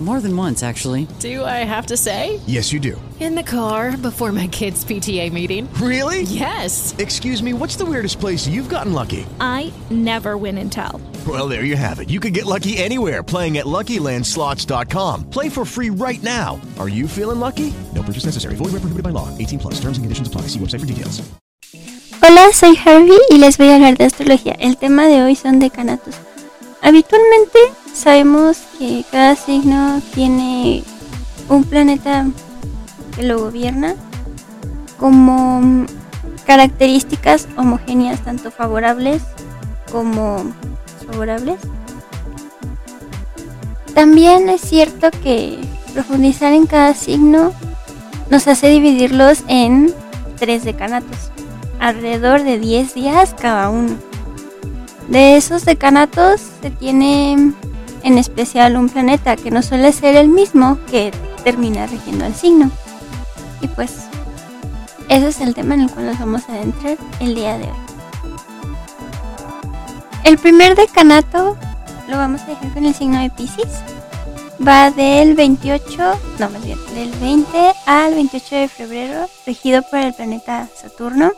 More than once, actually. Do I have to say? Yes, you do. In the car before my kids' PTA meeting. Really? Yes. Excuse me, what's the weirdest place you've gotten lucky? I never win and tell. Well, there you have it. You can get lucky anywhere playing at LuckyLandSlots.com. Play for free right now. Are you feeling lucky? No purchase necessary. Void where prohibited by law. 18 plus. Terms and conditions apply. See website for details. Hola, soy Harvey y les voy a hablar de astrología. El tema de hoy son decanatos. Habitualmente sabemos que cada signo tiene un planeta que lo gobierna como características homogéneas tanto favorables como favorables. También es cierto que profundizar en cada signo nos hace dividirlos en tres decanatos, alrededor de 10 días cada uno. De esos decanatos se tiene en especial un planeta que no suele ser el mismo que termina regiendo el signo. Y pues, ese es el tema en el cual nos vamos a adentrar el día de hoy. El primer decanato lo vamos a dejar con el signo de Pisces. Va del 28, no más bien, del 20 al 28 de febrero, regido por el planeta Saturno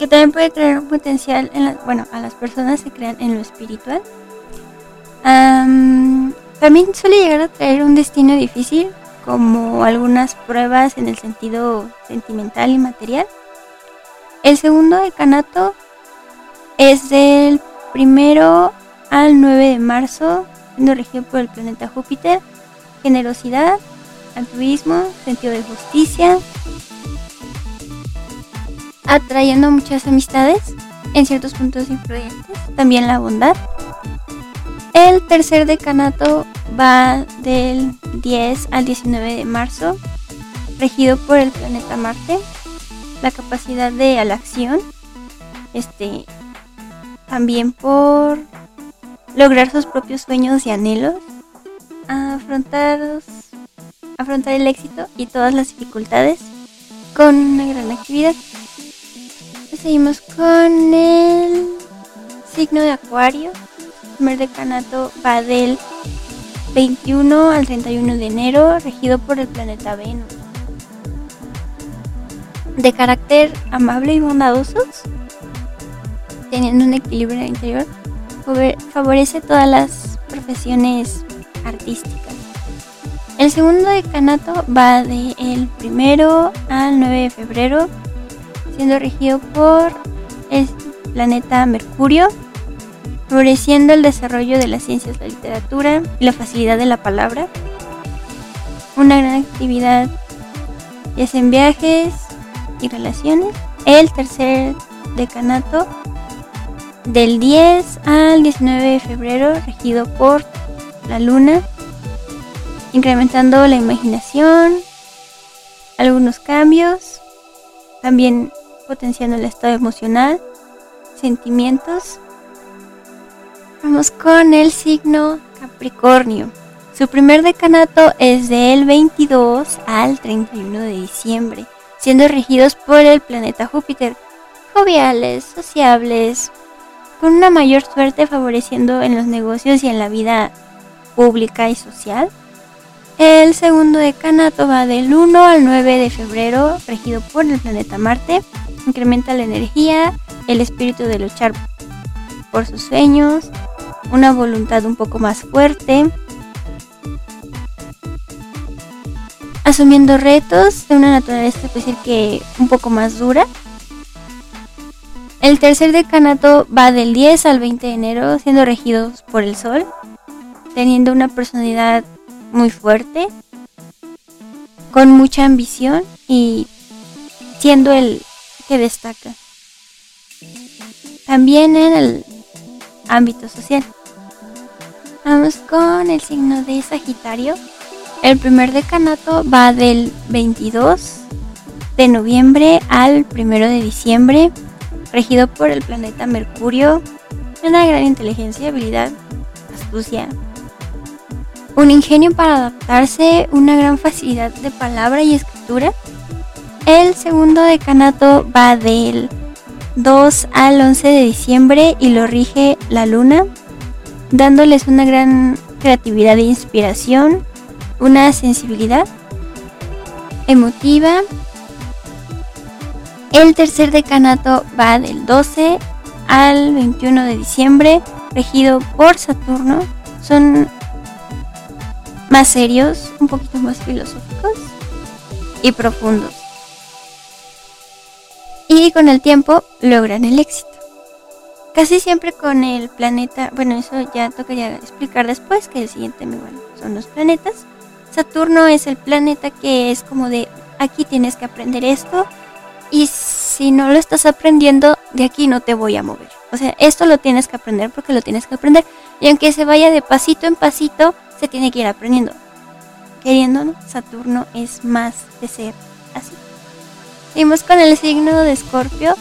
que también puede traer un potencial en bueno, a las personas que crean en lo espiritual. también suele llegar a traer un destino difícil, como algunas pruebas en el sentido sentimental y material. El segundo decanato es del primero al 9 de marzo, siendo regido por el planeta Júpiter. Generosidad, altruismo, sentido de justicia, atrayendo muchas amistades en ciertos puntos influyentes, también la bondad. El tercer decanato va del 10 al 19 de marzo, regido por el planeta Marte, la capacidad de la acción, este, también por lograr sus propios sueños y anhelos, afrontar, afrontar el éxito y todas las dificultades con una gran actividad seguimos con el signo de Acuario. Primer decanato va del 21 al 31 de enero, regido por el planeta Venus. De carácter amable y bondadosos, teniendo un equilibrio interior, favorece todas las profesiones artísticas. El segundo decanato va del primero al 9 de febrero, siendo regido por el planeta Mercurio, favoreciendo el desarrollo de las ciencias, la literatura y la facilidad de la palabra. Una gran actividad sea en viajes y relaciones. El tercer decanato del 10 al 19 de febrero, regido por la luna, incrementando la imaginación, algunos cambios, también potenciando el estado emocional, sentimientos. Vamos con el signo Capricornio. Su primer decanato es del 22 al 31 de diciembre, siendo regidos por el planeta Júpiter, joviales, sociables, con una mayor suerte favoreciendo en los negocios y en la vida pública y social. El segundo decanato va del 1 al 9 de febrero, regido por el planeta Marte, incrementa la energía, el espíritu de luchar por sus sueños, una voluntad un poco más fuerte, asumiendo retos de una naturaleza decir que un poco más dura. El tercer decanato va del 10 al 20 de enero, siendo regidos por el sol, teniendo una personalidad muy fuerte, con mucha ambición y siendo el que destaca. También en el ámbito social. Vamos con el signo de Sagitario. El primer decanato va del 22 de noviembre al 1 de diciembre, regido por el planeta Mercurio, una gran inteligencia, habilidad, astucia, un ingenio para adaptarse, una gran facilidad de palabra y escritura, El segundo decanato va del 2 al 11 de diciembre y lo rige la luna, dándoles una gran creatividad e inspiración, una sensibilidad emotiva. El tercer decanato va del 12 al 21 de diciembre, regido por Saturno. Son más serios, un poquito más filosóficos y profundos. Y con el tiempo logran el éxito. Casi siempre con el planeta, bueno, eso ya tocaría explicar después, que el siguiente bueno, son los planetas. Saturno es el planeta que es como de aquí tienes que aprender esto y si no lo estás aprendiendo, de aquí no te voy a mover. O sea, esto lo tienes que aprender porque lo tienes que aprender. Y aunque se vaya de pasito en pasito, se tiene que ir aprendiendo. Queriendo, ¿no? Saturno es más de ser así. Seguimos con el signo de Escorpio.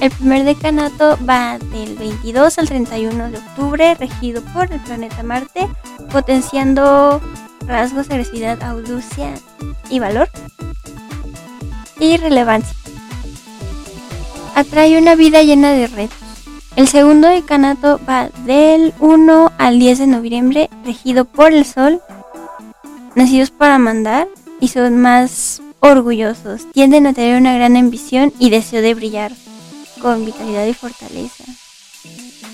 El primer decanato va del 22 al 31 de octubre, regido por el planeta Marte, potenciando rasgos de agresividad, audacia y valor. Y relevancia. Atrae una vida llena de retos. El segundo decanato va del 1 al 10 de noviembre, regido por el Sol, nacidos para mandar y son más orgullosos. Tienden a tener una gran ambición y deseo de brillar con vitalidad y fortaleza.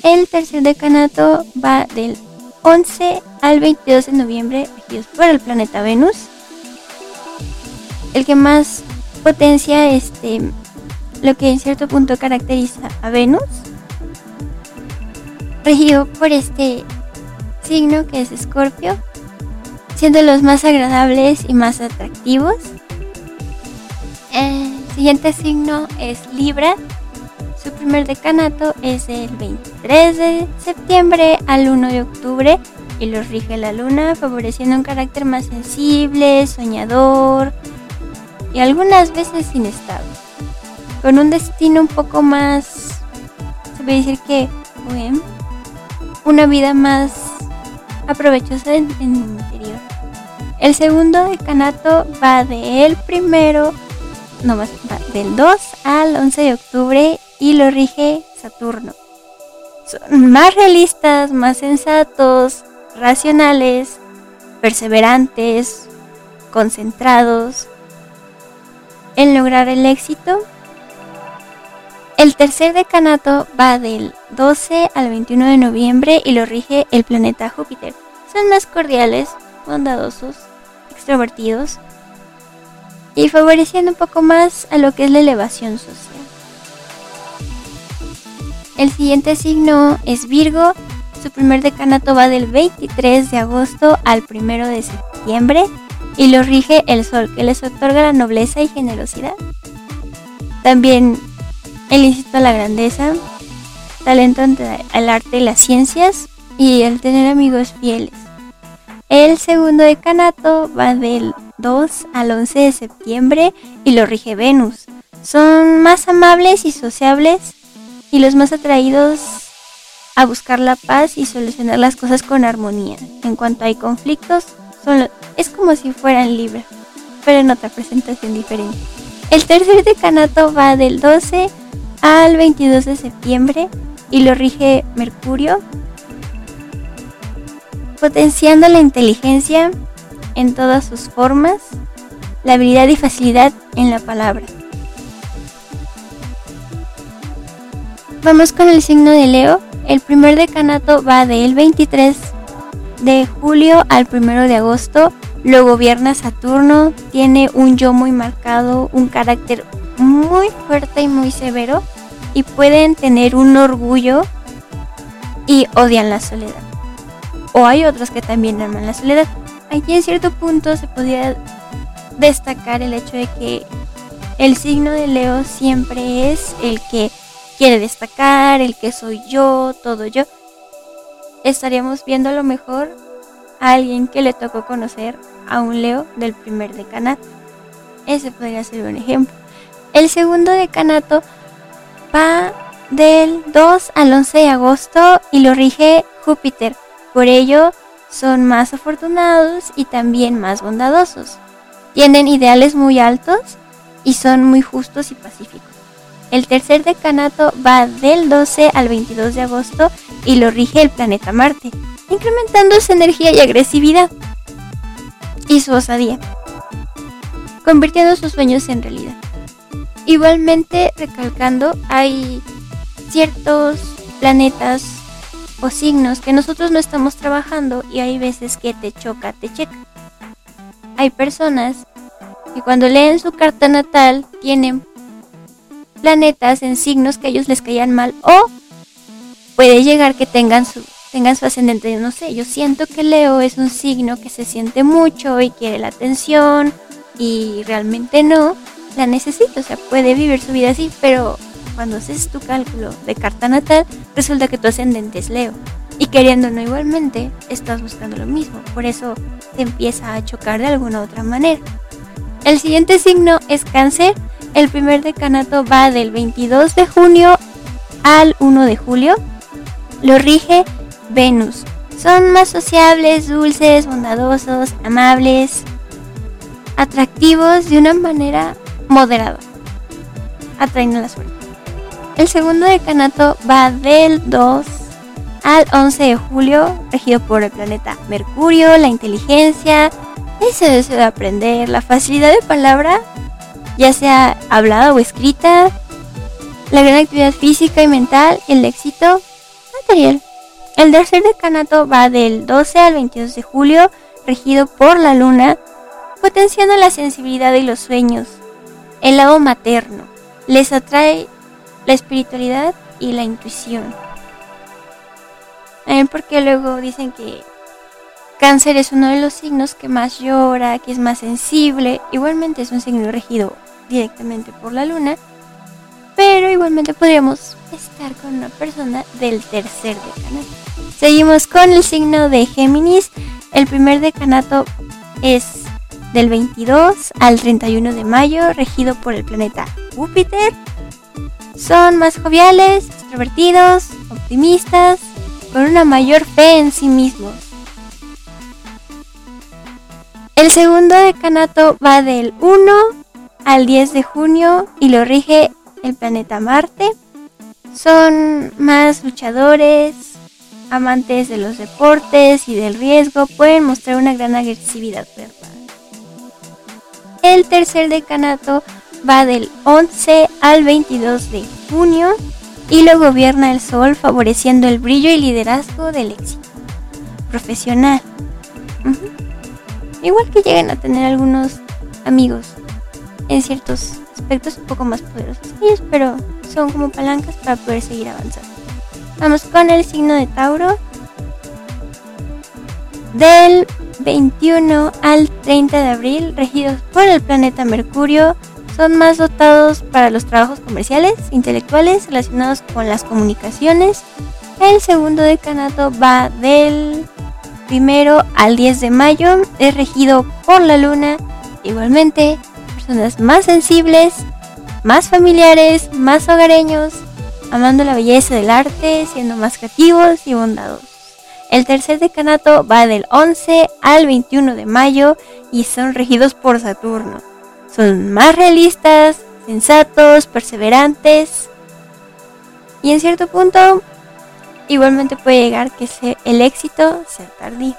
El tercer decanato va del 11 al 22 de noviembre, regidos por el planeta Venus. El que más potencia este lo que en cierto punto caracteriza a Venus, regido por este signo que es Escorpio, siendo los más agradables y más atractivos. El siguiente signo es Libra. Su primer decanato es el 23 de septiembre al 1 de octubre y los rige la luna, favoreciendo un carácter más sensible, soñador y algunas veces inestable. Con un destino un poco más, se puede decir que, bueno, una vida más aprovechosa en, en el interior. El segundo decanato va del primero, no más, del 2 al 11 de octubre y lo rige Saturno. Son más realistas, más sensatos, racionales, perseverantes, concentrados en lograr el éxito. El tercer decanato va del 12 al 21 de noviembre y lo rige el planeta Júpiter. Son más cordiales, bondadosos, extrovertidos y favoreciendo un poco más a lo que es la elevación social. El siguiente signo es Virgo. Su primer decanato va del 23 de agosto al 1 de septiembre y lo rige el Sol, que les otorga la nobleza y generosidad. También el incita a la grandeza, talento ante el arte y las ciencias y el tener amigos fieles. El segundo decanato va del 2 al 11 de septiembre y lo rige Venus. Son más amables y sociables y los más atraídos a buscar la paz y solucionar las cosas con armonía. En cuanto hay conflictos, son es como si fueran libres, pero en otra presentación diferente. El tercer decanato va del 12 al 22 de septiembre y lo rige Mercurio, potenciando la inteligencia en todas sus formas, la habilidad y facilidad en la palabra. Vamos con el signo de Leo. El primer decanato va del 23 de julio al 1 de agosto. Lo gobierna Saturno. Tiene un yo muy marcado, un carácter muy fuerte y muy severo. Y pueden tener un orgullo y odian la soledad. O hay otros que también aman la soledad. Aquí en cierto punto se podría destacar el hecho de que el signo de Leo siempre es el que quiere destacar, el que soy yo, todo yo, estaríamos viendo a lo mejor a alguien que le tocó conocer a un Leo del primer decanato. Ese podría ser un ejemplo. El segundo decanato va del 2 al 11 de agosto y lo rige Júpiter. Por ello son más afortunados y también más bondadosos. Tienen ideales muy altos y son muy justos y pacíficos. El tercer decanato va del 12 al 22 de agosto y lo rige el planeta Marte, incrementando su energía y agresividad y su osadía, convirtiendo sus sueños en realidad. Igualmente, recalcando, hay ciertos planetas o signos que nosotros no estamos trabajando y hay veces que te choca, te checa. Hay personas que cuando leen su carta natal tienen planetas en signos que a ellos les caían mal o puede llegar que tengan su tengan su ascendente, no sé, yo siento que Leo es un signo que se siente mucho y quiere la atención y realmente no la necesita, o sea, puede vivir su vida así, pero cuando haces tu cálculo de carta natal, resulta que tu ascendente es Leo. Y queriendo no igualmente, estás buscando lo mismo. Por eso te empieza a chocar de alguna otra manera. El siguiente signo es cáncer. El primer decanato va del 22 de junio al 1 de julio. Lo rige Venus. Son más sociables, dulces, bondadosos, amables, atractivos de una manera moderada. Atraen la suerte. El segundo decanato va del 2 al 11 de julio, regido por el planeta Mercurio, la inteligencia, ese deseo de aprender, la facilidad de palabra, ya sea hablada o escrita, la gran actividad física y mental, el éxito material. El tercer decanato va del 12 al 22 de julio, regido por la luna, potenciando la sensibilidad y los sueños. El lado materno les atrae la espiritualidad y la intuición. ¿Por porque luego dicen que cáncer es uno de los signos que más llora, que es más sensible. Igualmente es un signo regido directamente por la luna. Pero igualmente podríamos estar con una persona del tercer decanato. Seguimos con el signo de Géminis. El primer decanato es del 22 al 31 de mayo, regido por el planeta Júpiter. Son más joviales, extrovertidos, optimistas, con una mayor fe en sí mismos. El segundo decanato va del 1 al 10 de junio y lo rige el planeta Marte. Son más luchadores, amantes de los deportes y del riesgo, pueden mostrar una gran agresividad verbal. El tercer decanato va del 11 al 22 de junio y lo gobierna el Sol favoreciendo el brillo y liderazgo del éxito profesional. Igual que llegan a tener algunos amigos en ciertos aspectos un poco más poderosos que ellos, pero son como palancas para poder seguir avanzando. Vamos con el signo de Tauro. Del 21 al 30 de abril, regidos por el planeta Mercurio, son más dotados para los trabajos comerciales, intelectuales relacionados con las comunicaciones. El segundo decanato va del primero al 10 de mayo, es regido por la luna. Igualmente, personas más sensibles, más familiares, más hogareños, amando la belleza del arte, siendo más creativos y bondadosos. El tercer decanato va del 11 al 21 de mayo y son regidos por Saturno. Son más realistas, sensatos, perseverantes y en cierto punto igualmente puede llegar que el éxito sea tardío.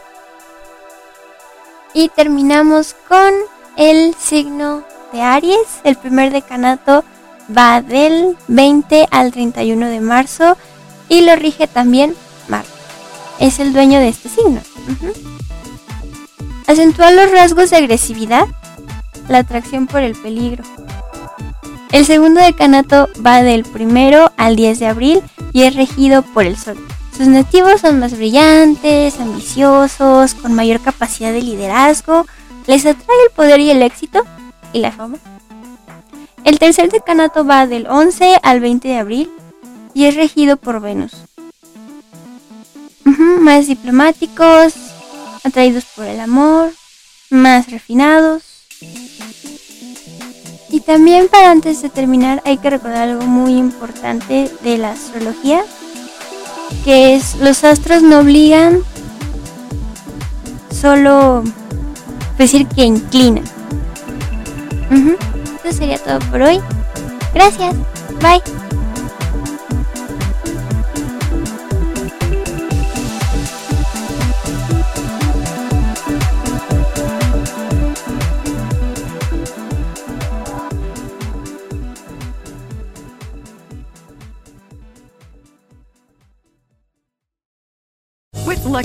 Y terminamos con el signo de Aries. El primer decanato va del 20 al 31 de marzo y lo rige también Marte. Es el dueño de este signo. Acentúa los rasgos de agresividad, la atracción por el peligro. El segundo decanato va del 1 al 10 de abril y es regido por el Sol. Sus nativos son más brillantes, ambiciosos, con mayor capacidad de liderazgo, les atrae el poder y el éxito y la fama. El tercer decanato va del 11 al 20 de abril y es regido por Venus. más diplomáticos, atraídos por el amor, más refinados. Y también para antes de terminar hay que recordar algo muy importante de la astrología, que es los astros no obligan, solo decir que inclinan Eso sería todo por hoy. Gracias. Bye.